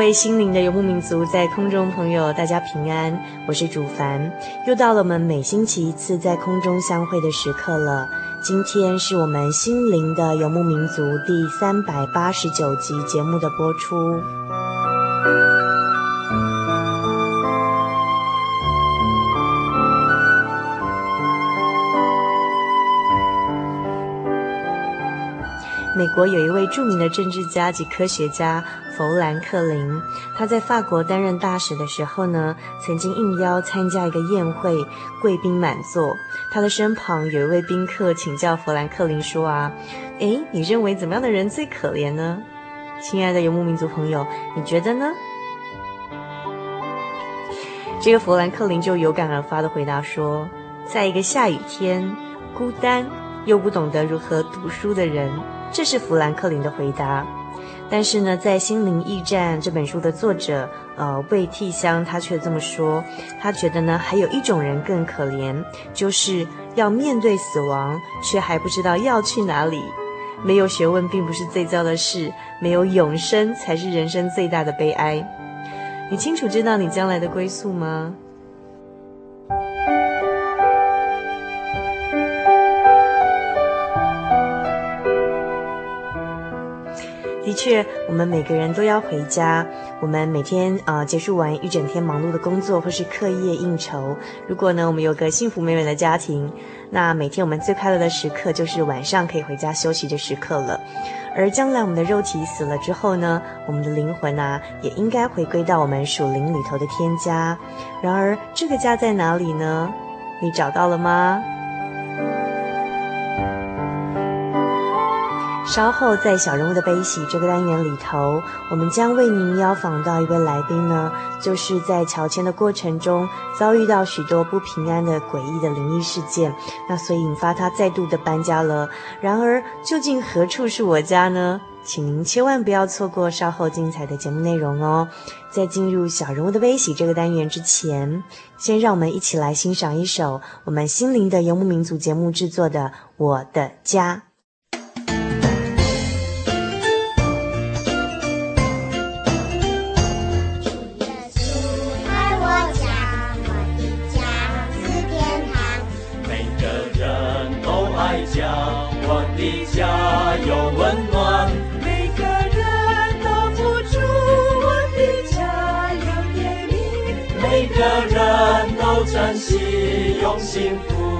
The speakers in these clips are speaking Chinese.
位心灵的游牧民族，在空中朋友，大家平安，我是主凡，又到了我们每星期一次在空中相会的时刻了。今天是我们心灵的游牧民族第三百八十九集节目的播出。美国有一位著名的政治家及科学家弗兰克林，他在法国担任大使的时候呢，曾经应邀参加一个宴会，贵宾满座。他的身旁有一位宾客请教弗兰克林说：“啊，诶，你认为怎么样的人最可怜呢？亲爱的游牧民族朋友，你觉得呢？”这个弗兰克林就有感而发的回答说：“在一个下雨天，孤单又不懂得如何读书的人。”这是弗兰克林的回答，但是呢，在《心灵驿站》这本书的作者，呃，魏替香，他却这么说，他觉得呢，还有一种人更可怜，就是要面对死亡，却还不知道要去哪里。没有学问并不是最糟的事，没有永生才是人生最大的悲哀。你清楚知道你将来的归宿吗？的确，我们每个人都要回家。我们每天呃结束完一整天忙碌的工作或是课业应酬，如果呢我们有个幸福美满的家庭，那每天我们最快乐的时刻就是晚上可以回家休息的时刻了。而将来我们的肉体死了之后呢，我们的灵魂啊也应该回归到我们属灵里头的天家。然而这个家在哪里呢？你找到了吗？稍后在小人物的悲喜这个单元里头，我们将为您邀访到一位来宾呢，就是在乔迁的过程中遭遇到许多不平安的诡异的灵异事件，那所以引发他再度的搬家了。然而，究竟何处是我家呢？请您千万不要错过稍后精彩的节目内容哦。在进入小人物的悲喜这个单元之前，先让我们一起来欣赏一首我们心灵的游牧民族节目制作的《我的家》。珍惜，用幸福。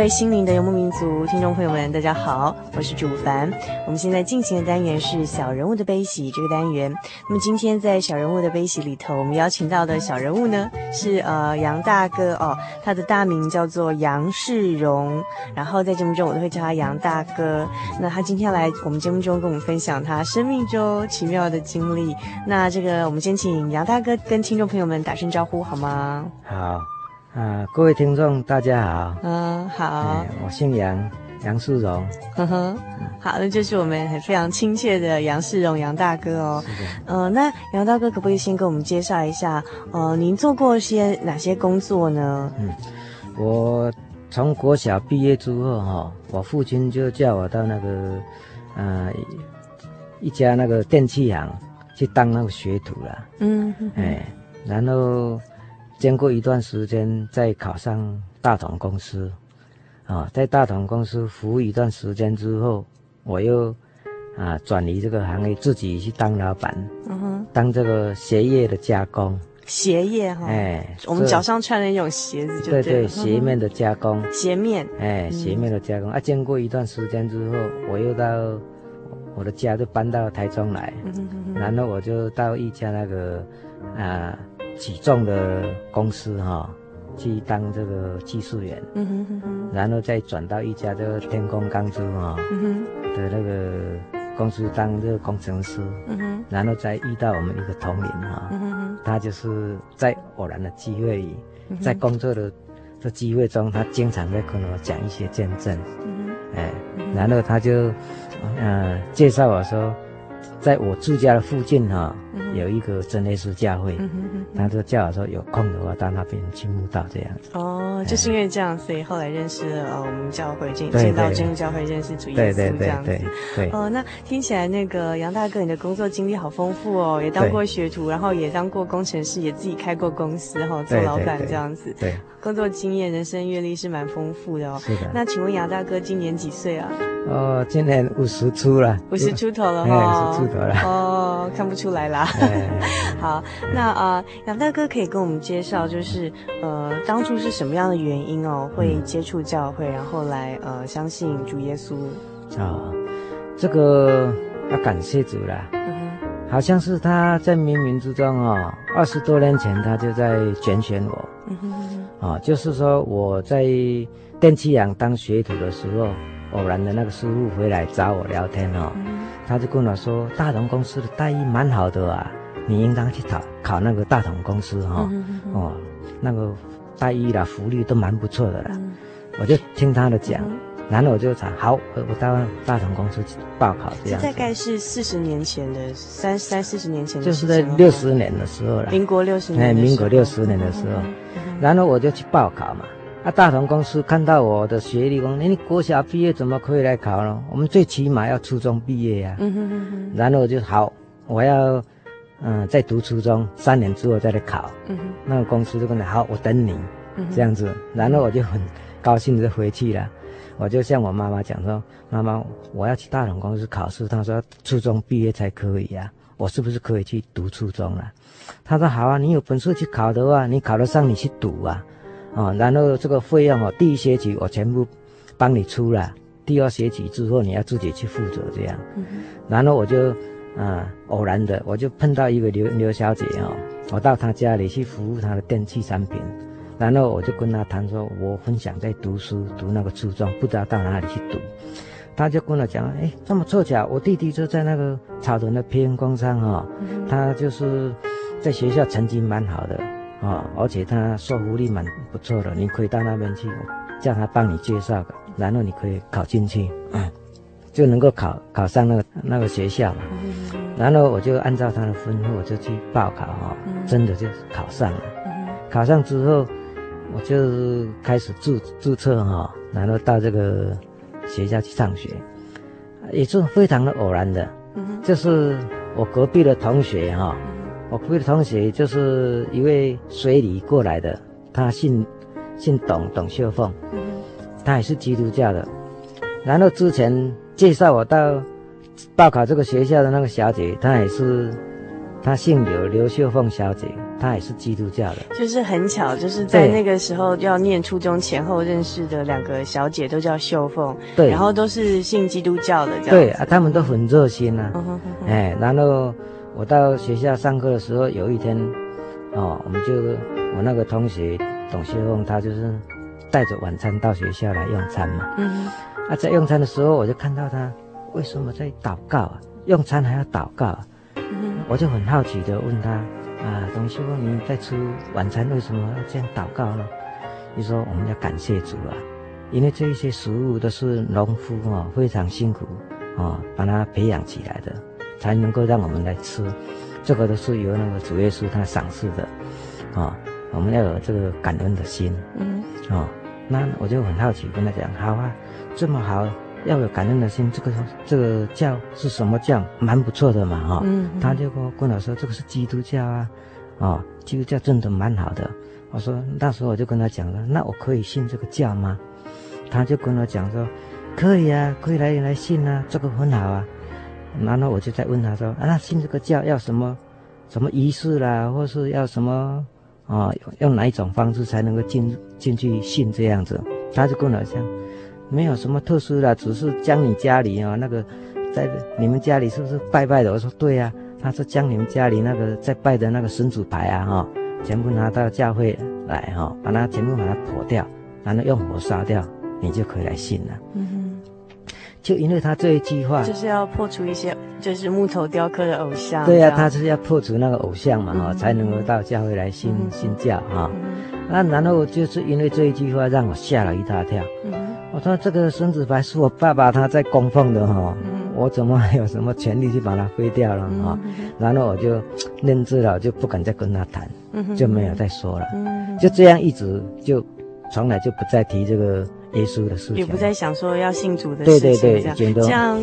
各位心灵的游牧民族听众朋友们，大家好，我是主凡。我们现在进行的单元是小人物的悲喜这个单元。那么今天在小人物的悲喜里头，我们邀请到的小人物呢是呃杨大哥哦，他的大名叫做杨世荣，然后在节目中我都会叫他杨大哥。那他今天来我们节目中跟我们分享他生命中奇妙的经历。那这个我们先请杨大哥跟听众朋友们打声招呼好吗？好。啊，各位听众，大家好。嗯，好。我姓杨，杨世荣。呵呵，好，那就是我们很非常亲切的杨世荣杨大哥哦。嗯。呃，那杨大哥可不可以先给我们介绍一下，呃，您做过些哪些工作呢？嗯，我从国小毕业之后哈，我父亲就叫我到那个，呃，一家那个电器行去当那个学徒了。嗯。哎，然后。经过一段时间，再考上大同公司，啊，在大同公司服务一段时间之后，我又啊转离这个行业，自己去当老板，嗯哼，当这个鞋业的加工，鞋业哈，哎，我们脚上穿的那种鞋子就对，对对，鞋面的加工，鞋面，哎，鞋面的加工，啊，经过一段时间之后，我又到我的家就搬到台中来，然后我就到一家那个啊。起重的公司哈，去当这个技术员，嗯哼哼哼，然后再转到一家这个天工钢珠哈，嗯哼，的那个公司当这个工程师，嗯哼，然后再遇到我们一个同龄哈，嗯哼，他就是在偶然的机会里，在工作的这机会中，他经常在跟我讲一些见证，嗯哼，哎，然后他就，嗯，介绍我说。在我住家的附近哈，有一个真耶稣教会，他就叫我说有空的话到那边去慕道这样子。哦，就是因为这样，所以后来认识了我们教会，进进到真耶教会认识主耶稣这样子。对，哦，那听起来那个杨大哥，你的工作经历好丰富哦，也当过学徒，然后也当过工程师，也自己开过公司哈，做老板这样子。对，工作经验、人生阅历是蛮丰富的哦。是的。那请问杨大哥今年几岁啊？哦，今年五十出了。五十出头了哈。五十出头了。哦，看不出来啦。好，那啊，呃，杨大哥可以跟我们介绍，就是呃，当初是什么样的原因哦，会接触教会，然后来呃，相信主耶稣。啊，哦，这个要感谢主啦。嗯。好像是他在冥冥之中哦，二十多年前他就在拣选我。嗯哼哼哼。啊，就是说我在电器厂当学徒的时候，偶然的那个师傅回来找我聊天哦。嗯他就跟我说：“大同公司的待遇蛮好的啊，你应当去考考那个大同公司哈、哦那个待遇啦、福利都蛮不错的啦。嗯”我就听他的讲，嗯、然后我就想，好，我到大同公司去报考这样。这大概是四十年前的三三四十年前的，就是在六十年的时候了。民国六十年。哎，民国六十年的时候、然后我就去报考嘛。啊，大同公司看到我的学历，说：“你国小毕业怎么可以来考呢？我们最起码要初中毕业呀、啊。”嗯哼哼哼。然后我就好，我要嗯再读初中三年之后再来考。嗯哼。那个公司就跟他好，我等你。嗯。这样子，然后我就很高兴的回去了。我就向我妈妈讲说：“妈妈，我要去大同公司考试。”她说：“初中毕业才可以呀、啊，我是不是可以去读初中了？”她说：“好啊，你有本事去考的话，你考得上，你去读啊。”哦，然后这个费用哦，第一学期我全部帮你出了，第二学期之后你要自己去负责这样。嗯、然后我就，啊、呃，偶然的我就碰到一个刘刘小姐哦，我到她家里去服务她的电器产品，然后我就跟她谈说，我很想在读书，读那个初中，不知道到哪里去读。她就跟我讲，哎，这么凑巧，我弟弟就在那个草屯的培元工商哈、哦嗯，他就是在学校成绩蛮好的。啊、哦，而且他说服力蛮不错的，你可以到那边去，叫他帮你介绍个然后你可以考进去，嗯，就能够考考上那个那个学校嘛。然后我就按照他的吩咐，我就去报考哈，真的就考上了。考上之后，我就开始注注册哈，然后到这个学校去上学，也是非常的偶然的，就是我隔壁的同学哈，我隔壁的同学就是一位水里过来的，他姓姓董，董秀凤。他也是基督教的，然后之前介绍我到报考这个学校的那个小姐，她也是，她姓刘，刘秀凤小姐，她也是基督教的。就是很巧，就是在那个时候要念初中前后认识的两个小姐都叫秀凤，对，然后都是信基督教的这样。对啊，他们都很热心啊。哎，然后我到学校上课的时候，有一天，哦，我们就我那个同学董秀凤，他就是。带着晚餐到学校来用餐嘛。嗯。啊，在用餐的时候，我就看到他为什么在祷告啊？用餐还要祷告啊？嗯。我就很好奇的问他啊，董秀凤，你在吃晚餐为什么要这样祷告呢？你说我们要感谢主啊，因为这一些食物都是农夫啊非常辛苦啊把它培养起来的，才能够让我们来吃。这个都是由那个主耶稣他赏赐的啊，我们要有这个感恩的心。嗯。啊。那我就很好奇，跟他讲，好啊，这么好，要有感恩的心。这个这个教是什么教？蛮不错的嘛，哈、嗯。他就跟我跟我说，这个是基督教啊，啊，基督教真的蛮好的。我说那时候我就跟他讲了，那我可以信这个教吗？他就跟我讲说，可以啊，可以来来信啊，这个很好啊。然后我就再问他说，啊，那信这个教要什么什么仪式啦，或是要什么？啊、哦，用哪一种方式才能够进进去信这样子？他就跟我讲，没有什么特殊的，只是将你家里啊、哦、那个，在你们家里是不是拜拜的？我说对呀、啊。他说将你们家里那个在拜的那个神主牌啊哈、哦，全部拿到教会来哈、哦，把它全部把它破掉，然后用火烧掉，你就可以来信了。嗯，就因为他这一句话，就是要破除一些。就是木头雕刻的偶像。对呀、啊，他是要破除那个偶像嘛，哈、嗯，才能够到教会来信、嗯、信教哈。那、嗯、然后就是因为这一句话让我吓了一大跳。嗯、我说这个孙子牌是我爸爸他在供奉的哈、嗯，我怎么还有什么权利去把它废掉了哈、嗯？然后我就认知了，就不敢再跟他谈、嗯，就没有再说了。嗯、就这样一直就从来就不再提这个耶稣的事情，也不再想说要信主的事情。对对对，这样。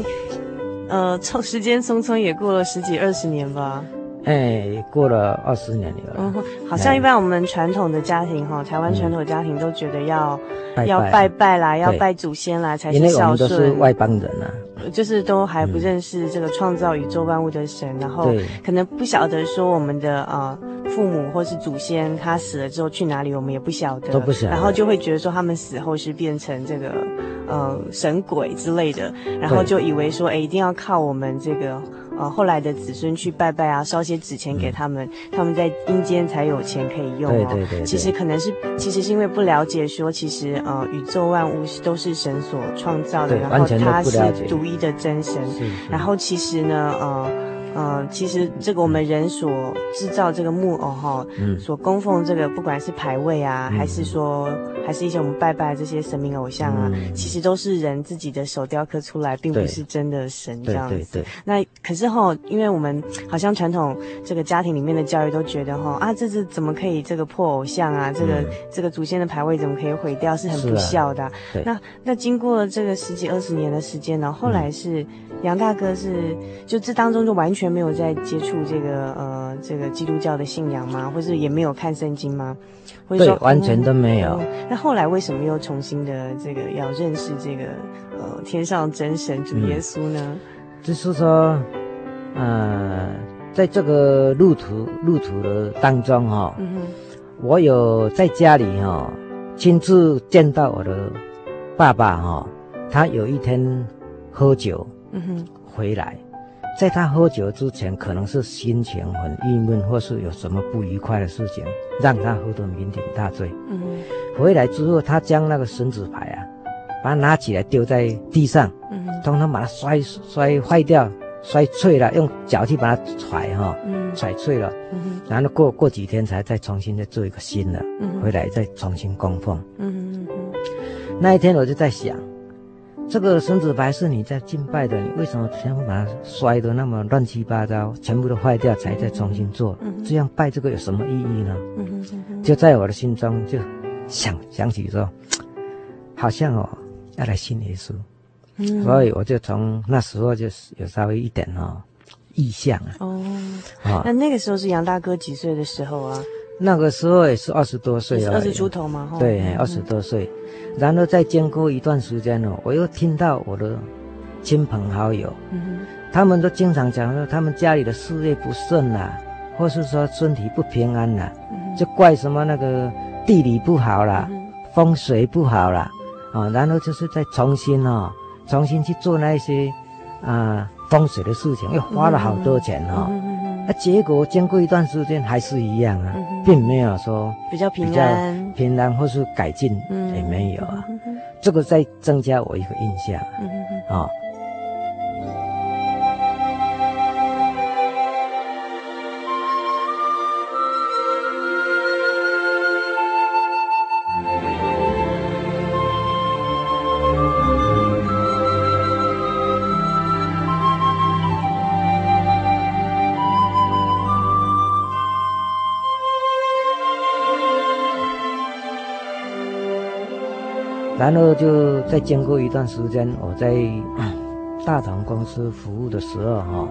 呃，从时间匆匆也过了十几二十年吧。哎，过了二十年了。嗯，好像一般我们传统的家庭哈、嗯，台湾传统的家庭都觉得要拜拜要拜拜啦，要拜祖先啦才是孝顺。因为我们都是外邦人啊。就是都还不认识这个创造宇宙万物的神，嗯、然后可能不晓得说我们的啊、呃、父母或是祖先他死了之后去哪里，我们也不晓得，都不晓得，然后就会觉得说他们死后是变成这个呃神鬼之类的，然后就以为说哎一定要靠我们这个。呃，后来的子孙去拜拜啊，烧些纸钱给他们，嗯、他们在阴间才有钱可以用哦。对对对，对。其实可能是，其实是因为不了解说，其实呃，宇宙万物是都是神所创造的，然后他是独一的真神。然后其实呢，呃。呃，其实这个我们人所制造这个木偶哈，嗯，所供奉这个不管是牌位啊，嗯、还是说还是一些我们拜拜的这些神明偶像啊，嗯，其实都是人自己的手雕刻出来，并不是真的神这样子。对对对。那可是哈，因为我们好像传统这个家庭里面的教育都觉得哈啊，这是怎么可以这个破偶像啊？这个、嗯、这个祖先的牌位怎么可以毁掉？是很不孝的。那那经过这个十几二十年的时间呢，后来是。嗯杨大哥是就这当中就完全没有在接触这个呃这个基督教的信仰吗？或是也没有看圣经吗？或者说对，完全都没有。嗯，那后来为什么又重新的这个要认识这个呃天上真神主耶稣呢？嗯，就是说，呃，在这个路途路途的当中哈，哦，嗯哼，我有在家里哈，哦，亲自见到我的爸爸哈，哦，他有一天喝酒。嗯哼，回来，在他喝酒之前，可能是心情很郁闷，或是有什么不愉快的事情，让他喝得酩酊大醉。嗯，回来之后，他将那个神子牌啊，把它拿起来丢在地上，嗯哼，通通把它摔摔坏掉，摔碎了，用脚去把它踹哈，嗯，踹碎了，嗯，然后过过几天才再重新再做一个新的，嗯，回来再重新供奉。嗯哼，那一天我就在想。这个神子牌是你在敬拜的，你为什么全部把它摔得那么乱七八糟，全部都坏掉才再重新做？嗯、这样拜这个有什么意义呢？嗯、就在我的心中就想想起说，好像哦要来信耶稣，嗯、所以我就从那时候就有稍微一点哦意向啊。哦，哦那那个时候是杨大哥几岁的时候啊？那个时候也是二十多岁啊，二十出头嘛，对，二十多岁。然后再经过一段时间呢，我又听到我的亲朋好友，嗯、他们都经常讲说，他们家里的事业不顺啦，或是说身体不平安啦，嗯、就怪什么那个地理不好啦，嗯、风水不好啦，啊，然后就是再重新哦，重新去做那些啊风水的事情，又花了好多钱哦。啊、结果经过一段时间还是一样啊，嗯、并没有说比较平安、平安。或是改进，也没有啊。嗯、这个在增加我一个印象啊。然后就再经过一段时间，我在大同公司服务的时候，哈，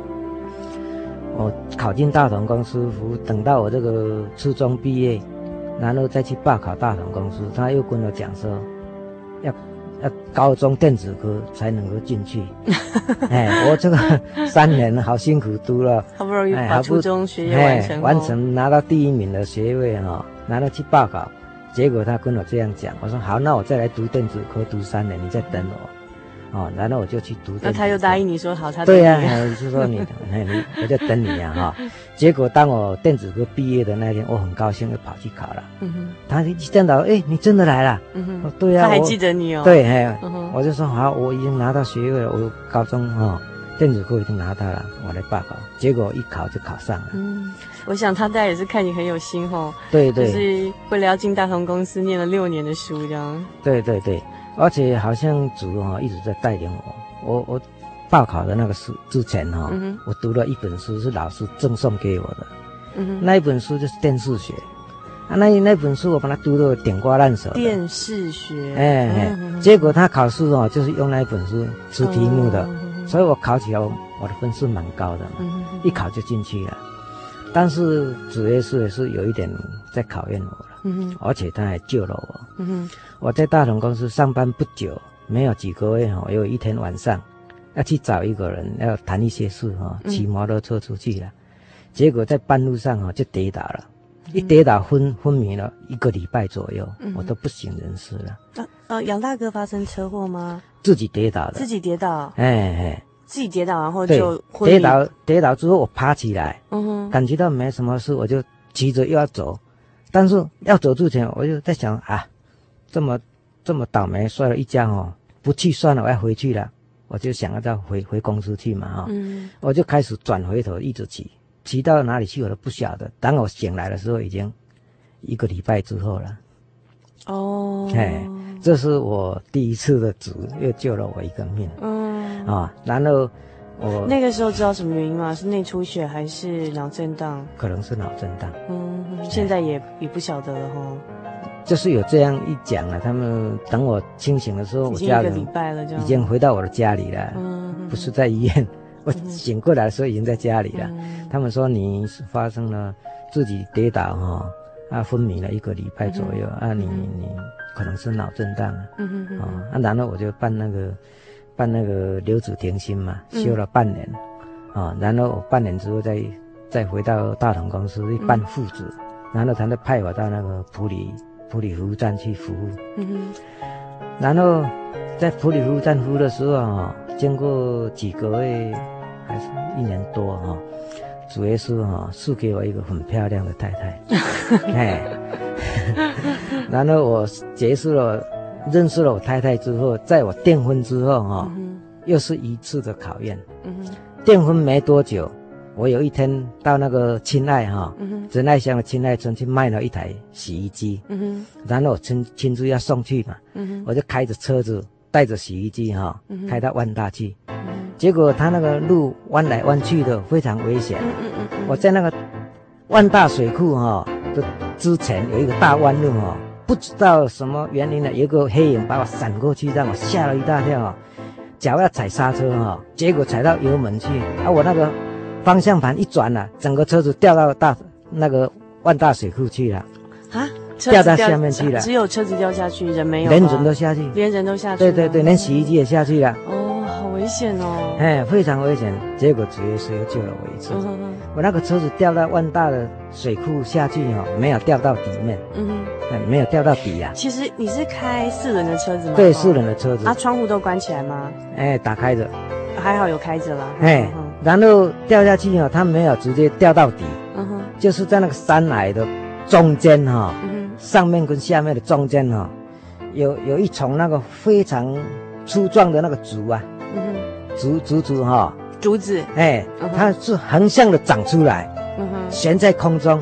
我考进大同公司服务，等到我这个初中毕业，然后再去报考大同公司，他又跟我讲说，要要高中电子科才能够进去。哎，我这个 三年好辛苦读了，好不容易把初中学业完成，完成拿到第一名的学位哈，然后去报考。结果他跟我这样讲，我说好，那我再来读电子科，读三年，你再等我，哦，然后我就去读。那他又答应你说好，他对呀、啊，就说你，你我在等你呀，哈。结果当我电子科毕业的那天，我很高兴，又跑去考了。嗯哼。他一见到，哎，你真的来了。嗯哼。对呀。他还记得你哦。对，哎，我就说好，我已经拿到学位了，我高中哈电子科已经拿到了，我来报考。结果一考就考上了。嗯。我想他大概也是看你很有心吼，对对，就是为了要进大同公司念了六年的书这样。对对对，而且好像主哈一直在带领我。我我报考的那个书之前哈，嗯、我读了一本书是老师赠送给我的，嗯，那一本书就是电视学，啊那那本书我把它读得点瓜烂熟。电视学，哎哎，结果他考试哦就是用那一本书出题目的，嗯、所以我考起来我的分数蛮高的嘛，嗯、一考就进去了。但是主要是是有一点在考验我了，而且他还救了我，我在大同公司上班不久，没有几个月哈，我有一天晚上要去找一个人要谈一些事哈，骑摩托车出去了，结果在半路上哈就跌倒了，一跌倒昏昏迷了一个礼拜左右，我都不省人事了。啊啊，杨大哥发生车祸吗？自己跌倒的，自己跌倒，哎哎。自己跌倒，然后就跌倒。跌倒之后，我爬起来，嗯哼，感觉到没什么事，我就急着又要走。但是要走之前，我就在想啊，这么这么倒霉，摔了一跤哦，不去算了，我要回去了。我就想要再回回公司去嘛，哈、哦，嗯，我就开始转回头，一直骑，骑到哪里去我都不晓得。当我醒来的时候，已经一个礼拜之后了。哦，哎，这是我第一次的主又救了我一个命。嗯。啊、哦，然后我那个时候知道什么原因吗？是内出血还是脑震荡？可能是脑震荡。嗯，现在也也不晓得了哈。就是有这样一讲了，他们等我清醒的时候，我家人已经回到我的家里了。嗯，不是在医院，我醒过来的时候已经在家里了。嗯、他们说你是发生了自己跌倒哈，啊昏迷了一个礼拜左右，嗯、啊你你可能是脑震荡。嗯哼哼。啊，啊然后我就办那个。办那个留子停薪嘛，休了半年，啊、嗯哦，然后我半年之后再再回到大同公司去办副职，嗯、然后他就派我到那个普里普里服务站去服务，嗯哼，然后在普里服务站服务的时候啊，经过几个月还是一年多哈，主要是哈赐给我一个很漂亮的太太，哎，然后我结束了。认识了我太太之后，在我订婚之后哈，嗯、又是一次的考验。嗯、订婚没多久，我有一天到那个亲爱哈，仁、嗯、爱乡的亲爱村去卖了一台洗衣机。嗯、然后我亲亲自要送去嘛，嗯、我就开着车子带着洗衣机哈、哦，开到万大去，结果他那个路弯来弯去的，非常危险。我在那个万大水库哈的之前有一个大弯路哈，不知道什么原因呢，有个黑影把我闪过去，让我吓了一大跳啊，脚要踩刹车哈，结果踩到油门去，啊，我那个方向盘一转了，整个车子掉到大那个万大水库去了。啊？掉到下面去了，只有车子掉下去，人没有，连人都下去，连人都下去，对对对，连洗衣机也下去了。哦，好危险哦！哎，非常危险。结果主耶稣又救了我一次。我那个车子掉到万大的水库下去哦，没有掉到底面，嗯哼，没有掉到底呀。其实你是开四轮的车子吗？对，四轮的车子。啊，窗户都关起来吗？哎，打开着。还好有开着啦。哎，然后掉下去哦，它没有直接掉到底，嗯哼，就是在那个山崖的中间哈。上面跟下面的中间哈、哦，有有一丛那个非常粗壮的那个竹啊，竹竹子哈，竹子，哎，它是横向的长出来，悬在空中，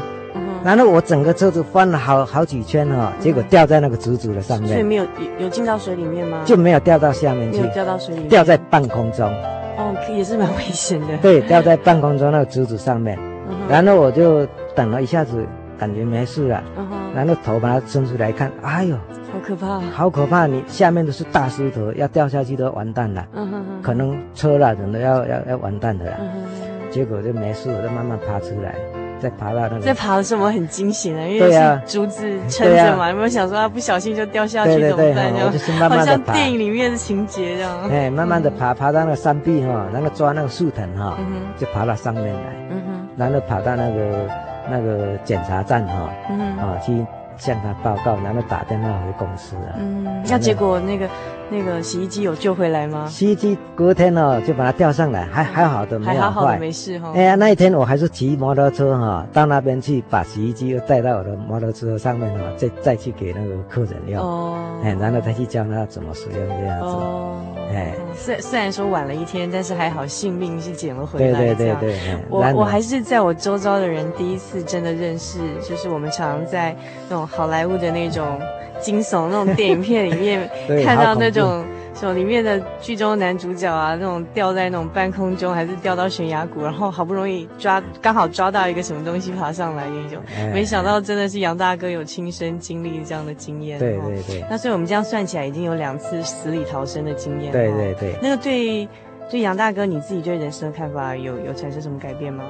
然后我整个车子翻了好好几圈哈、结果掉在那个竹子的上面，所以没有有进到水里面吗？就没有掉到下面去，没有掉到水里面，掉在半空中，哦，也是蛮危险的，对，掉在半空中那个竹子上面，嗯、然后我就等了一下子。感觉没事了，嗯、然后头把它伸出来看，哎呦，好可怕，好可怕！你下面都是大石头，要掉下去都完蛋了，嗯、哼哼可能车了人都要要要完蛋的了。嗯、哼哼结果就没事，我就慢慢爬出来，再爬到那个。在爬的时候我很惊险的，因为是竹子撑着嘛，有没有想说他不小心就掉下去怎么办？我就是慢慢的爬，好像电影里面的情节这样。哎，慢慢的爬，爬到那个山壁哈，然后抓那个树藤哈，嗯、就爬到上面来，嗯、哼然后爬到那个。那个检查站哈，啊去向他报告，然后打电话回公司啊。嗯，那结果那个那个洗衣机有救回来吗？洗衣机隔天哦就把它吊上来，还还好的，没有坏。还好的，没事哈。哎呀，那一天我还是骑摩托车哈到那边去，把洗衣机又带到我的摩托车上面哈，再再去给那个客人用。哦。哎，然后再去教他怎么使用这样子。哦。哎，虽虽然说晚了一天，但是还好性命是捡了回来。对对对对。我我还是在我周遭的人第一次真的认识，就是我们常常在那种好莱坞的那种惊悚那种电影片里面 看到那种什么里面的剧中男主角啊，那种掉在那种半空中，还是掉到悬崖谷，然后好不容易抓刚好抓到一个什么东西爬上来那种。没想到真的是杨大哥有亲身经历这样的经验。对对对。那所以我们这样算起来已经有两次死里逃生的经验。对对对。那个对对杨大哥你自己对人生的看法有有产生什么改变吗？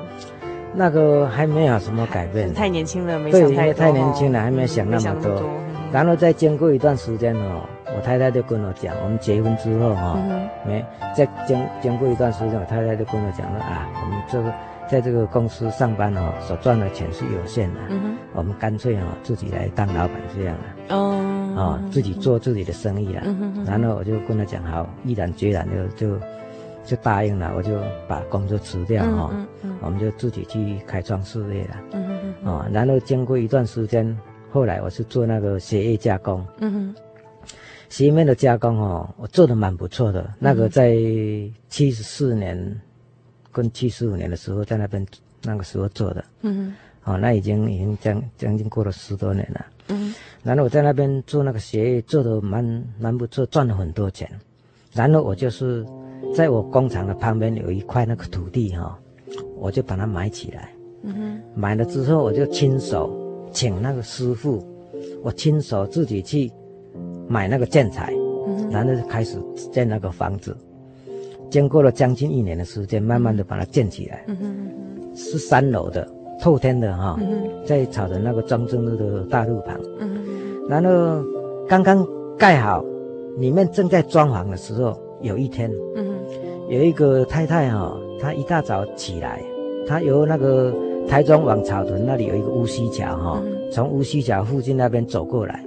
那个还没有什么改变，太年轻了，没想太多。对，因为太年轻了，还没想那么多。然后再经过一段时间哦，我太太就跟我讲，我们结婚之后哈，没再经经过一段时间，我太太就跟我讲了啊，我们这个在这个公司上班哦，所赚的钱是有限的，我们干脆哦自己来当老板这样的哦，啊自己做自己的生意了。然后我就跟他讲好，毅然决然就就。就答应了，我就把工作辞掉哈，嗯嗯嗯、我们就自己去开创事业了。嗯嗯嗯、啊，然后经过一段时间，后来我是做那个鞋业加工。嗯哼，鞋面的加工哦，我做的蛮不错的。嗯、那个在七十四年跟七十五年的时候，在那边那个时候做的。嗯哼，哦，那已经已经将将近过了十多年了。嗯，然后我在那边做那个鞋业，做的蛮蛮不错，赚了很多钱。然后我就是。在我工厂的旁边有一块那个土地哈，我就把它买起来。嗯哼。买了之后，我就亲手请那个师傅，我亲手自己去买那个建材，嗯。然后就开始建那个房子。经过了将近一年的时间，慢慢的把它建起来。嗯哼。是三楼的，透天的哈。嗯。在草的那个中正路的大路旁。嗯哼。然后刚刚盖好，里面正在装潢的时候。有一天，嗯哼，有一个太太哈、哦，她一大早起来，她由那个台中往草屯那里有一个乌溪桥哈，从乌溪桥附近那边走过来，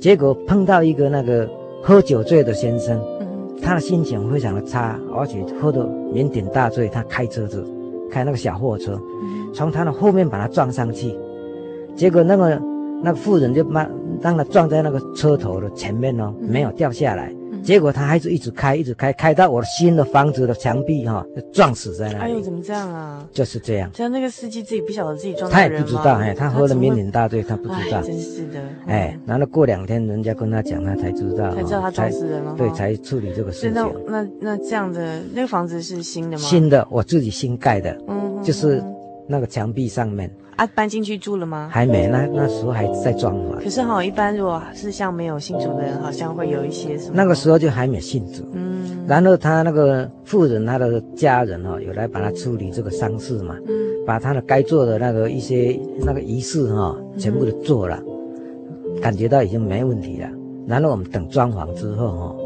结果碰到一个那个喝酒醉的先生，他的心情非常的差，而且喝得酩酊大醉，他开车子，开那个小货车，从他的后面把他撞上去，结果那个那个妇人就把让他撞在那个车头的前面哦，没有掉下来。结果他还是一直开，一直开，开到我的新的房子的墙壁哈，就撞死在那里。哎呦，怎么这样啊？就是这样。像那个司机自己不晓得自己撞？他也不知道，哎，他喝了酩酊大醉，他不知道。真是的。哎，然后过两天人家跟他讲，他才知道。才知道他撞死人了。对，才处理这个事情。那那那这样的那个房子是新的吗？新的，我自己新盖的。嗯。就是那个墙壁上面。啊，搬进去住了吗？还没，那那时候还在装潢。可是哈，一般如果是像没有信主的人，好像会有一些什么。那个时候就还没信主，嗯。然后他那个妇人，他的家人哈，有来帮他处理这个丧事嘛，嗯。把他的该做的那个一些那个仪式哈，全部都做了，嗯，感觉到已经没问题了。然后我们等装潢之后哈，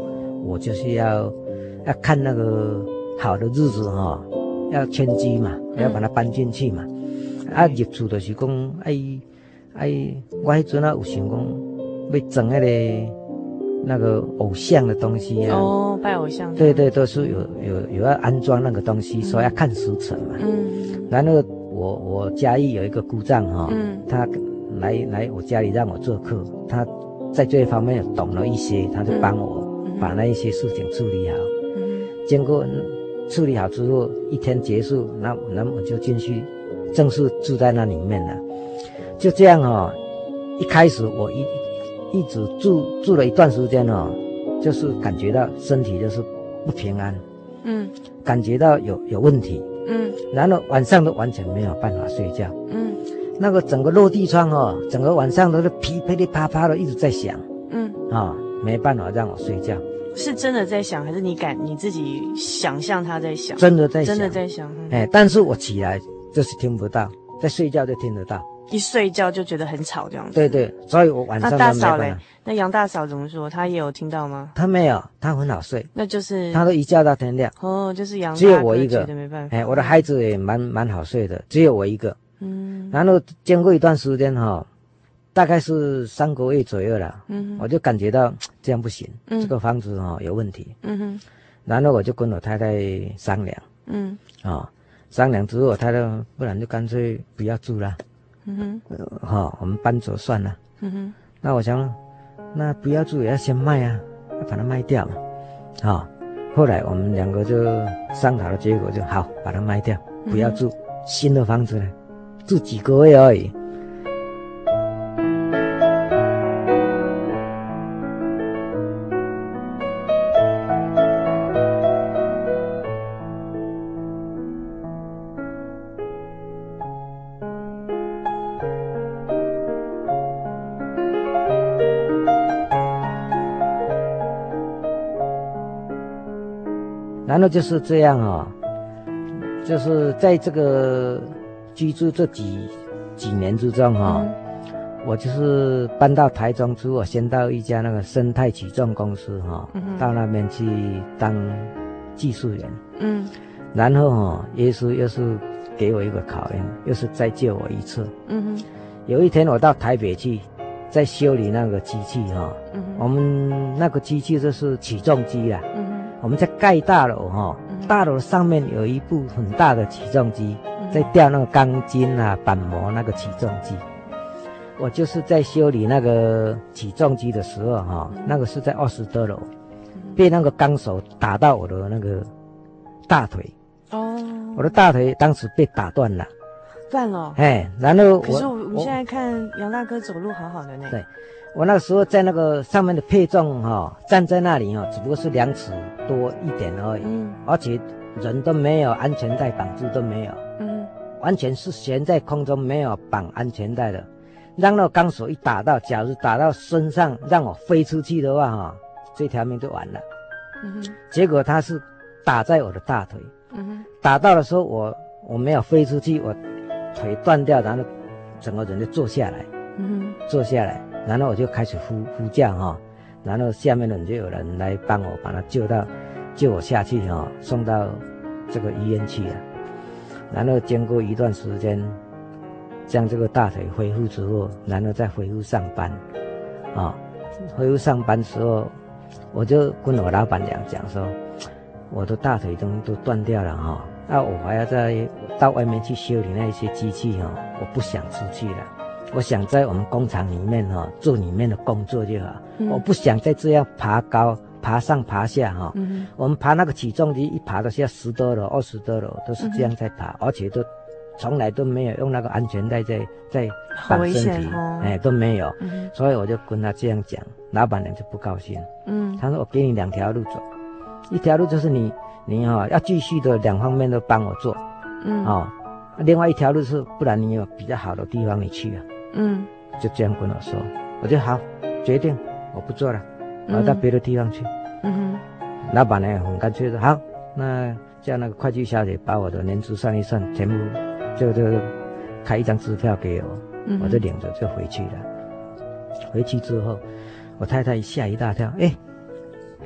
我就是要要看那个好的日子哈，要迁居嘛，要把它搬进去嘛。啊，入厝就是讲，哎哎，我迄阵啊有想讲要整那个那个偶像的东西啊。哦，拜偶像。对对，都是有有有要安装那个东西，所以要看时辰嘛。嗯。然后我我家里有一个姑丈哈，嗯，他来来我家里让我做客，他在这一方面懂了一些，他就帮我把那一些事情处理好。嗯。经过处理好之后，一天结束，那那我就进去。正式住在那里面了，就这样哦。一开始我一一直住住了一段时间哦，就是感觉到身体就是不平安，嗯，感觉到有有问题，嗯，然后晚上都完全没有办法睡觉，嗯，那个整个落地窗哦，整个晚上都是噼噼里啪啪的一直在响，嗯，啊，没办法让我睡觉。是真的在想，还是你感你自己想象他在想？真的在想，真的在响。哎，但是我起来。就是听不到，在睡觉就听得到，一睡觉就觉得很吵这样子。对对，所以我晚上。那大嫂嘞？那杨大嫂怎么说？她也有听到吗？她没有，她很好睡。那就是她都一觉到天亮。哦，就是杨。只有我一个，没办法。哎，我的孩子也蛮蛮好睡的，只有我一个。嗯。然后经过一段时间哈，大概是三个月左右了。嗯。我就感觉到这样不行，这个房子哈有问题。嗯哼。然后我就跟我太太商量。嗯。啊。商量之后，他就不然就干脆不要住了。嗯哼，好、呃，我们搬走算了。嗯哼，那我想，那不要住也要先卖啊，要把它卖掉嘛。好、哦，后来我们两个就商讨的结果就好，把它卖掉，不要住、嗯、新的房子了，住几个月而已。然后就是这样啊、哦，就是在这个居住这几几年之中哈、哦，嗯、我就是搬到台中之后，先到一家那个生态起重公司哈、哦，嗯、到那边去当技术员。嗯，然后哈、哦，耶稣又是给我一个考验，又是再救我一次。嗯哼，有一天我到台北去，在修理那个机器哈、哦，嗯、我们那个机器就是起重机啊。嗯我们在盖大楼哈，大楼上面有一部很大的起重机，在吊那个钢筋啊、板模那个起重机。我就是在修理那个起重机的时候哈，那个是在二十多楼，被那个钢手打到我的那个大腿。哦，我的大腿当时被打断了，断了。哎，然后我可是我们现在看杨大哥走路好好的呢。对。我那个时候在那个上面的配重哈、哦，站在那里哈、哦，只不过是两尺多一点而已，嗯，而且人都没有安全带绑住都没有，嗯，完全是悬在空中没有绑安全带的，让那个钢索一打到，假如打到身上让我飞出去的话哈、哦，这条命就完了，嗯，结果他是打在我的大腿，嗯，打到的时候我我没有飞出去，我腿断掉，然后整个人就坐下来，嗯，坐下来。然后我就开始呼呼叫哈，然后下面的人就有人来帮我把他救到，救我下去哈，送到这个医院去了。然后经过一段时间，将这个大腿恢复之后，然后再恢复上班，啊，恢复上班时候，我就跟我老板娘讲说，我的大腿都都断掉了哈，那我还要再到外面去修理那一些机器哈，我不想出去了。我想在我们工厂里面哈、哦、做里面的工作就好，嗯、我不想再这样爬高爬上爬下哈。嗯。我们爬那个起重机，一爬都是要十多楼、二十多楼，都是这样在爬，嗯、而且都从来都没有用那个安全带在在绑身体，哦、哎都没有。嗯。所以我就跟他这样讲，老板娘就不高兴。嗯。他说：“我给你两条路走，一条路就是你你哈、哦、要继续的两方面都帮我做。嗯。哦，另外一条路是，不然你有比较好的地方你去啊。嗯。就这样跟我说，我就好决定，我不做了，我要到别的地方去。嗯哼，老板呢很干脆说好，那叫那个会计小姐把我的年资算一算，全部就就开一张支票给我，嗯、我就领着就回去了。回去之后，我太太吓一大跳，哎，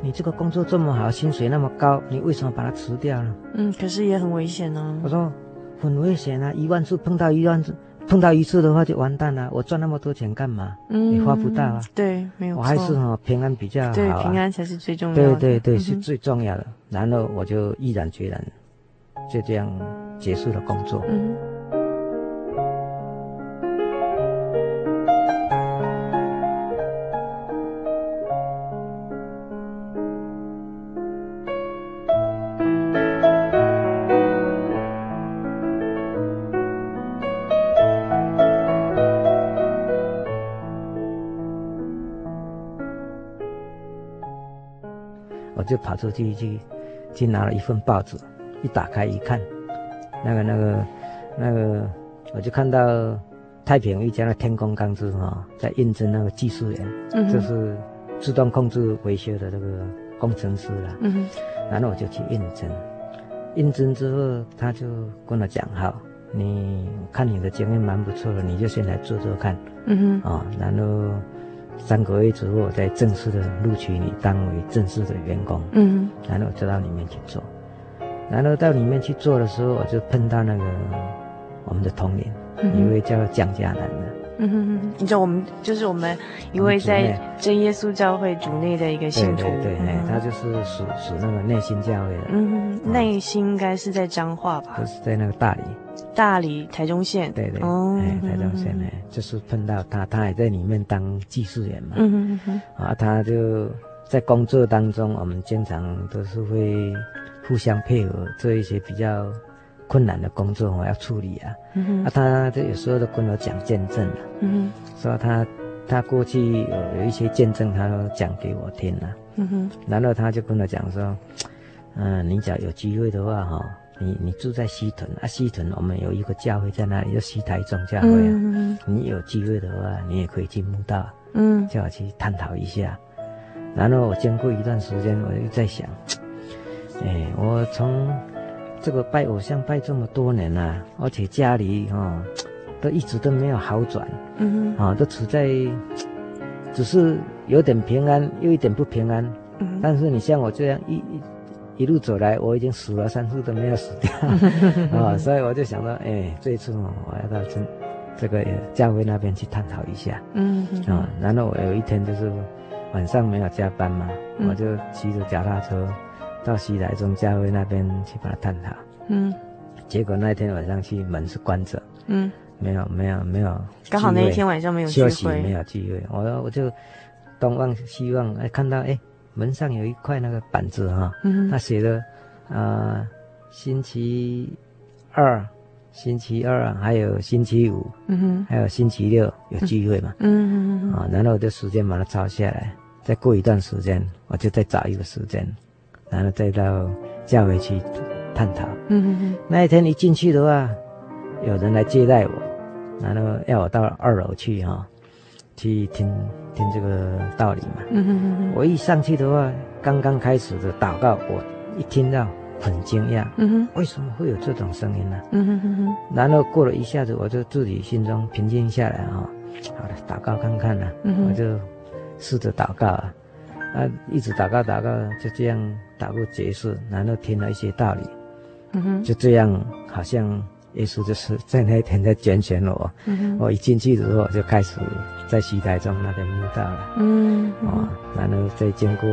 你这个工作这么好，薪水那么高，你为什么把它辞掉呢？嗯，可是也很危险呢。我说很危险啊，一万次碰到一万次。碰到一次的话就完蛋了，我赚那么多钱干嘛？嗯，你花不到啊。对，没有。我还是哈平安比较好啊。对，平安才是最重要的。对对对，是最重要的。嗯、然后我就毅然决然，就这样结束了工作。嗯。就跑出去去，去拿了一份报纸，一打开一看，那个那个那个，我就看到太平一家的天工钢制哈，在应征那个技术员，嗯，就是自动控制维修的这个工程师了，嗯哼，然后我就去应征，应征之后他就跟我讲，好，你看你的经验蛮不错的，你就先来做做看，嗯哼，啊，然后。三个月之后，我再正式的录取你当为正式的员工。嗯，然后就到里面去做，然后到里面去做的时候，我就碰到那个我们的同龄，嗯、一位叫蒋家南的。嗯哼哼，你知道我们就是我们一位在真耶稣教会主内的一个信徒。对对对，哎、嗯，他就是属属那个内心教会的。嗯哼，内心应该是在彰化吧？就是在那个大里。大理台中县。对对。哦。哎，台中县哎，就是碰到他，他也在里面当技术员嘛。嗯嗯嗯。啊，他就在工作当中，我们经常都是会互相配合，做一些比较。困难的工作我要处理啊，嗯、哼啊，他就有时候都跟我讲见证了，嗯哼，说他他过去有有一些见证，他都讲给我听了，嗯哼，然后他就跟我讲说，嗯、呃，你只要有机会的话哈，你你住在西屯啊，西屯我们有一个教会在那里，叫西台中教会啊，嗯、你有机会的话，你也可以去慕道，嗯，叫我去探讨一下，然后我经过一段时间，我就在想，哎，我从。这个拜偶像拜这么多年了，啊，而且家里哈，哦，都一直都没有好转，嗯哼，啊，都处在，只是有点平安，又一点不平安，嗯，但是你像我这样一一一路走来，我已经死了三次都没有死掉，啊，所以我就想到，哎，这一次我要到这这个教会那边去探讨一下，嗯哼，啊，然后我有一天就是晚上没有加班嘛，嗯，我就骑着脚踏车。到西来中教会那边去把它探讨，嗯，结果那天晚上去门是关着，嗯，没有没有没有，刚好那一天晚上没有休息，没有机会，我我就东望西望，哎，看到哎门上有一块那个板子哈，嗯，他写的啊星期二、星期二还有星期五，嗯哼，还有星期六有机会嘛，嗯嗯啊，然后我就时间把它抄下来，再过一段时间我就再找一个时间。然后再到教会去探讨。那一天一进去的话，有人来接待我，然后要我到二楼去哈、哦，去听听这个道理嘛。我一上去的话，刚刚开始的祷告，我一听到很惊讶。嗯哼。为什么会有这种声音呢？嗯哼哼哼。然后过了一下子，我就自己心中平静下来啊、哦。好了，祷告看看呢。嗯。我就试着祷告啊。啊，一直祷告祷告，就这样祷告结束，然后听了一些道理，嗯哼，就这样，好像耶稣就是在那一天在拣选我，嗯，我一进去的时候就开始在西台中那边慕道了，嗯，啊，哦，然后再经过，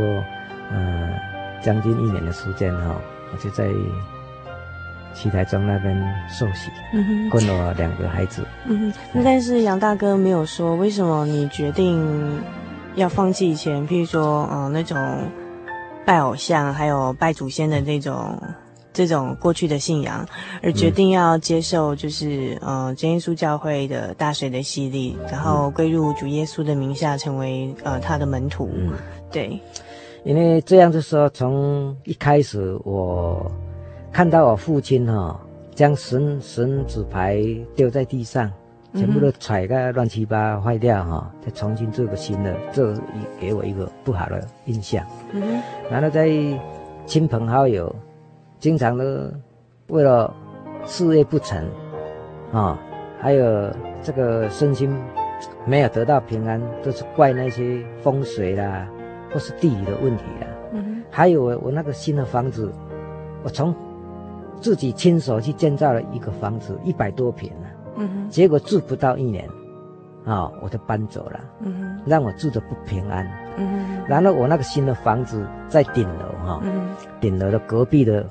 嗯、呃，将近一年的时间哈、哦，我就在西台中那边受洗，嗯哼，供了两个孩子，嗯哼，那但是杨大哥没有说为什么你决定。要放弃以前，譬如说，嗯、呃，那种拜偶像还有拜祖先的那种这种过去的信仰，而决定要接受就是呃真耶稣教会的大水的洗礼，然后归入主耶稣的名下，成为呃他的门徒。嗯，对。因为这样子说，从一开始我看到我父亲哈、哦，将神神纸牌丢在地上，全部都踩个乱七八坏掉哈、哦，再重新做个新的，这给我一个不好的印象。嗯哼。然后在亲朋好友，经常的为了事业不成，啊、哦，还有这个身心没有得到平安，都是怪那些风水啦。或是地理的问题啦，还有我我那个新的房子，我从自己亲手去建造了一个房子，一百多平呢，嗯哼，结果住不到一年，啊、哦，我就搬走了，让我住的不平安，然后我那个新的房子在顶楼哈，嗯，顶楼的隔壁的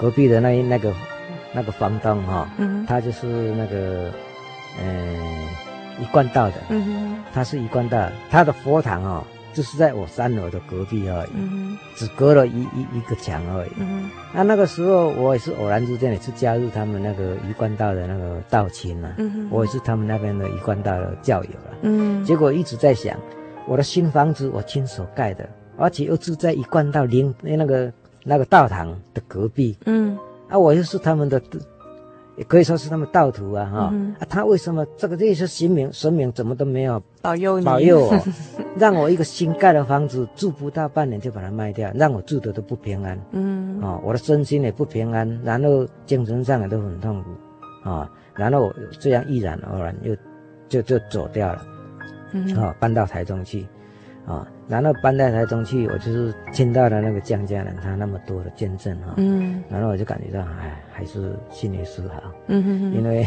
隔壁的那那个那个房东哈、哦，嗯，他就是那个嗯一贯道的，嗯，他是一贯道，他的佛堂哦。就是在我三楼的隔壁而已，嗯、只隔了一一一个墙而已。那、那个时候我也是偶然之间也是加入他们那个一贯道的那个道亲了、我也是他们那边的一贯道的教友了、嗯。结果一直在想，我的新房子我亲手盖的，而且又住在一贯道邻那个那个道堂的隔壁。嗯，啊，我又是他们的。也可以说是他们道徒啊，哈、嗯、啊，他为什么这个这些神明神明怎么都没有保佑你。保佑我，让我一个新盖的房子住不到半年就把它卖掉，让我住的都不平安，嗯，啊，我的身心也不平安，然后精神上也都很痛苦，啊，然后这样毅然而然又就就走掉了，嗯，啊，搬到台中去。啊，然后搬到台中去，我就是听到了那个江家人他那么多的见证哈，嗯，然后我就感觉到，哎，还是信耶稣好，嗯哼哼，因为，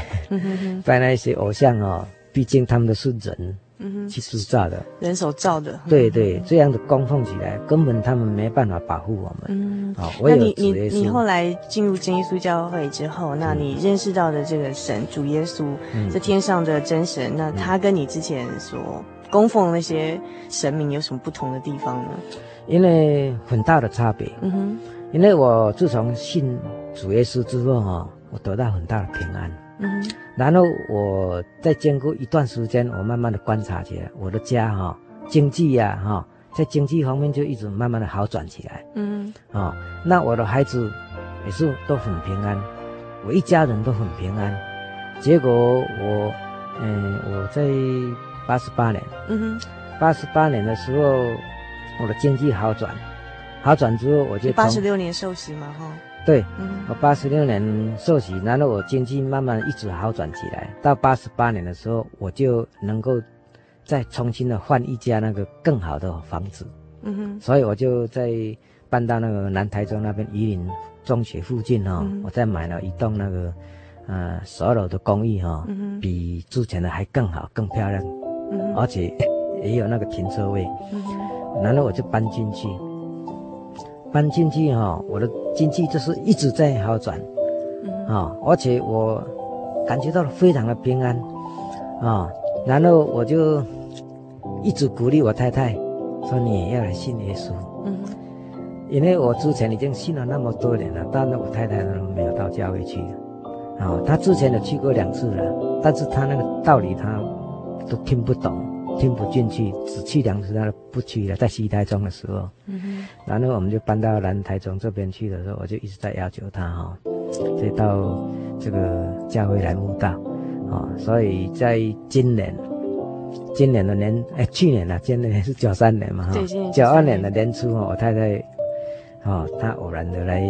拜那些偶像哦，毕竟他们都是人，嗯哼，去制造的，人手造的，对对，这样的供奉起来，根本他们没办法保护我们，嗯，好，那你你你后来进入真耶稣教会之后，那你认识到的这个神主耶稣，这天上的真神，那他跟你之前所供奉那些神明有什么不同的地方呢？因为很大的差别。嗯哼，因为我自从信主耶稣之后哈，我得到很大的平安。嗯哼，然后我再经过一段时间，我慢慢的观察起来，我的家哈经济呀哈，在经济方面就一直慢慢的好转起来。嗯哼，啊，那我的孩子也是都很平安，我一家人都很平安。结果我，嗯，我在。八十八年，嗯哼，八十八年的时候，我的经济好转，好转之后我就八十六年受洗嘛，哈，对，嗯，我八十六年受洗，然后我经济慢慢一直好转起来，到八十八年的时候，我就能够再重新的换一家那个更好的房子，嗯哼，所以我就在搬到那个南台中那边云林中学附近哈、哦嗯，我再买了一栋那个呃十楼的公寓哈、哦嗯，比之前的还更好，更漂亮。嗯、而且也有那个停车位，嗯、然后我就搬进去，搬进去哈、哦，我的经济就是一直在好转，啊、而且我感觉到了非常的平安，啊、哦，然后我就一直鼓励我太太说，你也要来信耶稣，嗯，因为我之前已经信了那么多年了，但是我太太都没有到教会去，啊、哦，她之前也去过两次了，但是她那个道理她。都听不懂，听不进去，只去两次，他都不去了。在西台中的时候，嗯，然后我们就搬到南台中这边去的时候，我就一直在要求他哈，再到这个教会来慕道，啊，所以在今年，今年的年，哎，去年啊，今年是九三年嘛，哈，九二年的年初，我太太，啊，她偶然的来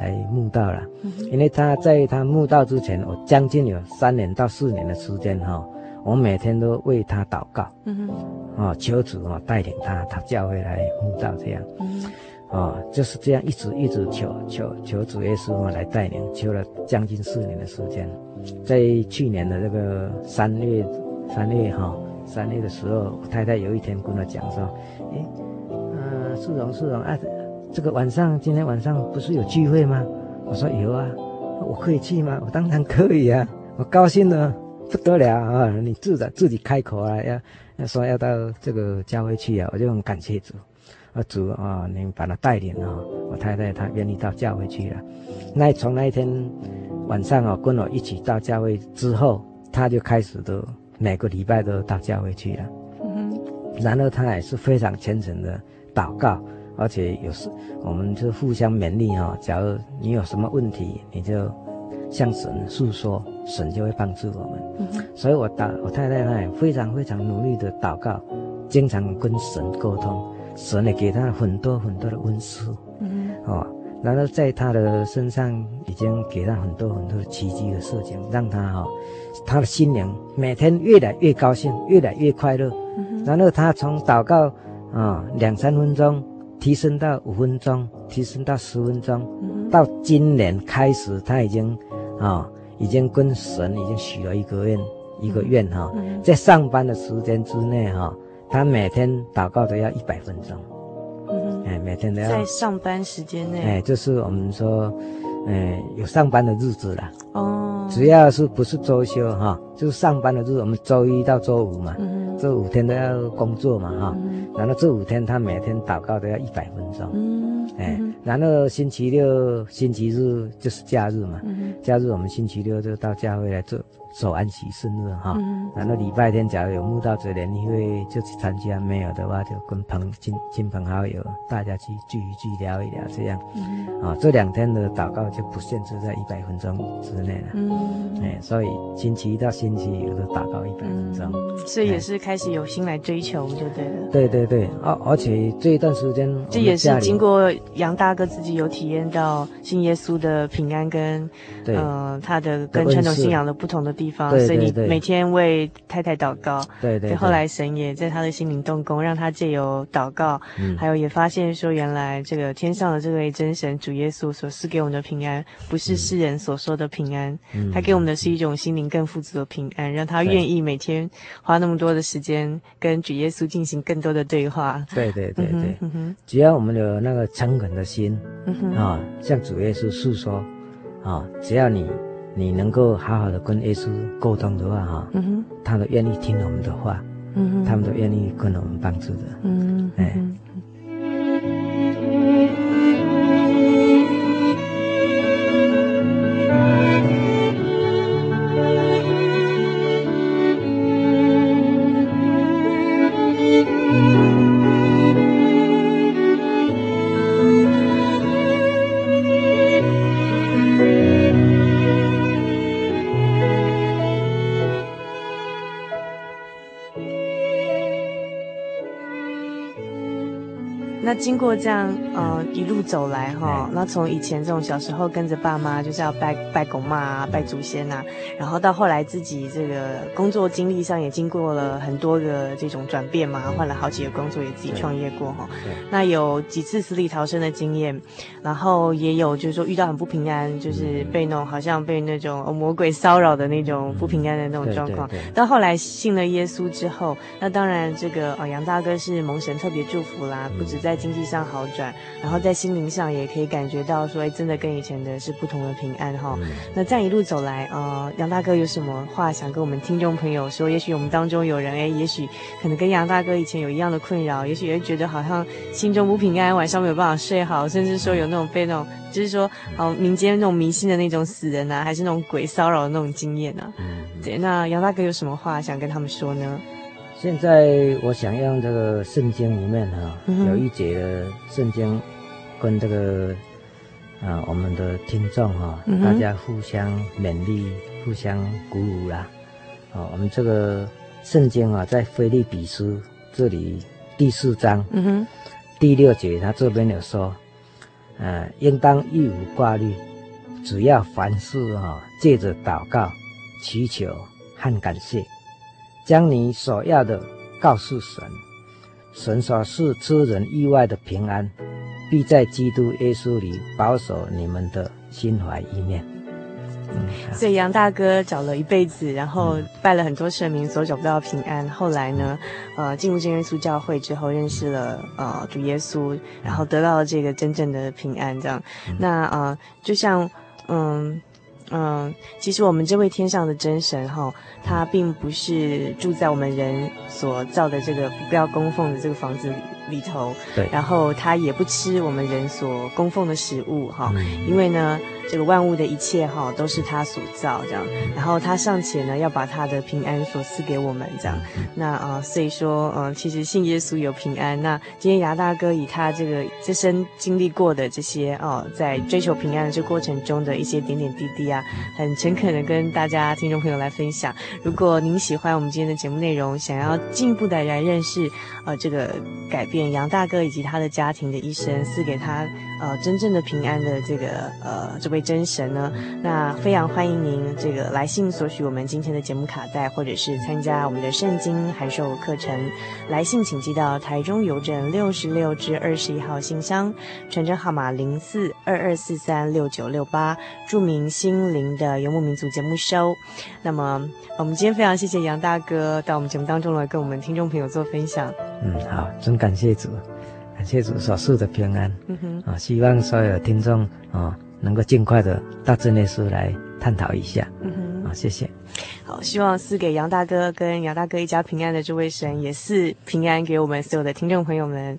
来慕道了，嗯，因为她在她慕道之前，我将近有三年到四年的时间，哈。我每天都为他祷告，嗯哼，啊，求主啊带领他，他教会来慕道这样，嗯，啊，就是这样一直一直求求求主耶稣啊来带领，求了将近四年的时间，在去年的这个三月三月哈三月的时候，我太太有一天跟我讲说，哎，呃，世荣世荣啊，这个晚上今天晚上不是有聚会吗？我说有啊，我可以去吗？我当然可以啊，我高兴的。不得了啊！你自己自己开口啊，要要说要到这个教会去啊，我就很感谢主啊主啊，您把他带领啊，我太太她愿意到教会去了。那从那一天晚上啊，跟我一起到教会之后，他就开始都每个礼拜都到教会去了。嗯。然后他也是非常虔诚的祷告，而且有时我们就互相勉励哈。假如你有什么问题，你就向神诉说，神就会帮助我们。嗯。所以我祷，我太太她也非常非常努力的祷告，经常跟神沟通。神也给她很多很多的恩赐，嗯，哦，然后在她的身上已经给她很多很多的奇迹的事情，让她哈、哦，他的心灵每天越来越高兴，越来越快乐。嗯、然后她从祷告啊两三分钟提升到五分钟，提升到十分钟，嗯，到今年开始他已经啊、哦、已经跟神已经许了一个愿一个愿哈、在上班的时间之内哈。哦他每天祷告都要一百分钟，嗯，哎，每天都要。在上班时间内，哎，就是我们说，哎，有上班的日子了，哦，只要是不是周休哈，就是上班的日子，我们周一到周五嘛，嗯，这五天都要工作嘛哈，嗯，然后这五天他每天祷告都要一百分钟，嗯，哎，然后星期六、星期日就是假日嘛，嗯，假日我们星期六就到教会来做。守安息圣日哈，然后礼拜天假如有慕道者联谊会就去参加，没有的话就跟朋亲亲朋好友大家去聚一聚，聊一聊这样。嗯、啊，这两天的祷告就不限制在一百分钟之内。了。嗯，哎，所以星期一到星期五都祷告一百分钟。嗯，所以也是开始有心来追求，就对了。对对对，而而且这一段时间，这也是经过杨大哥自己有体验到信耶稣的平安跟，对。呃他的跟传统信仰的不同的地方。地方，所以你每天为太太祷告，对对，对。后来神也在他的心灵动工，让他借由祷告，嗯，还有也发现说，原来这个天上的这位真神主耶稣所赐给我们的平安，不是世人所说的平安，嗯，他给我们的是一种心灵更富足的平安，让他愿意每天花那么多的时间跟主耶稣进行更多的对话。对对对对，只要我们有那个诚恳的心，啊，向主耶稣诉说，啊，只要你。你能够好好的跟耶稣沟通的话，哈、嗯，他都愿意听我们的话，嗯，他们都愿意跟我们帮助的，嗯，哎。嗯经过这样，呃，一路走来哈，那从以前这种小时候跟着爸妈就是要拜拜公妈啊，拜祖先呐，然后到后来自己这个工作经历上也经过了很多个这种转变嘛，换了好几个工作，也自己创业过哈。那有几次死里逃生的经验，然后也有就是说遇到很不平安，就是被那种好像被那种魔鬼骚扰的那种不平安的那种状况。到后来信了耶稣之后，那当然这个呃杨大哥是蒙神特别祝福啦，不止在经济上好转，然后在心灵上也可以感觉到说，哎，真的跟以前的是不同的平安哈。嗯、那这样一路走来，呃，杨大哥有什么话想跟我们听众朋友说？也许我们当中有人，哎，也许可能跟杨大哥以前有一样的困扰，也许也觉得好像心中不平安，晚上没有办法睡好，甚至说有那种被那种，就是说，好民间那种迷信的那种死人啊，还是那种鬼骚扰的那种经验啊。嗯、对，那杨大哥有什么话想跟他们说呢？现在我想用这个圣经里面哈、啊嗯，有一节的圣经，跟这个啊我们的听众哈、啊嗯，大家互相勉励、互相鼓舞啦。啊，我们这个圣经啊，在菲利比书这里第四章、嗯、第六节，他这边有说，呃，应当一无挂虑，只要凡事哈、啊，借着祷告、祈求和感谢。将你所要的告诉神，神所赐出人意外的平安，必在基督耶稣里保守你们的心怀意念。嗯，所以杨大哥找了一辈子，然后拜了很多神明，所找不到平安。后来呢，呃，进入真耶稣教会之后，认识了呃主耶稣，然后得到了这个真正的平安。这样，那呃，就像嗯。嗯，其实我们这位天上的真神哈，他并不是住在我们人所造的这个不要供奉的这个房子里。里头，对，然后他也不吃我们人所供奉的食物哈，因为呢，这个万物的一切哈都是他所造这样，然后他尚且呢要把他的平安所赐给我们这样，那啊，所以说嗯，其实信耶稣有平安。那今天牙大哥以他这个自身经历过的这些哦，在追求平安的这过程中的一些点点滴滴啊，很诚恳的跟大家听众朋友来分享。如果您喜欢我们今天的节目内容，想要进一步的来认识呃这个改变杨大哥以及他的家庭的一生，是给他呃真正的平安的这个呃这位真神呢，那非常欢迎您这个来信索取我们今天的节目卡带，或者是参加我们的圣经函授课程。来信请寄到台中邮政六十六至二十一号信箱，传真号码零四二二四三六九六八，注明心灵的游牧民族节目收。那么我们今天非常谢谢杨大哥到我们节目当中来跟我们听众朋友做分享。嗯，好，真感谢主，谢主所赐的平安。嗯哼，啊，希望所有听众啊能够尽快的到真耶稣来探讨一下。嗯哼，啊，谢谢。好，希望赐给杨大哥跟杨大哥一家平安的这位神，也是平安给我们所有的听众朋友们。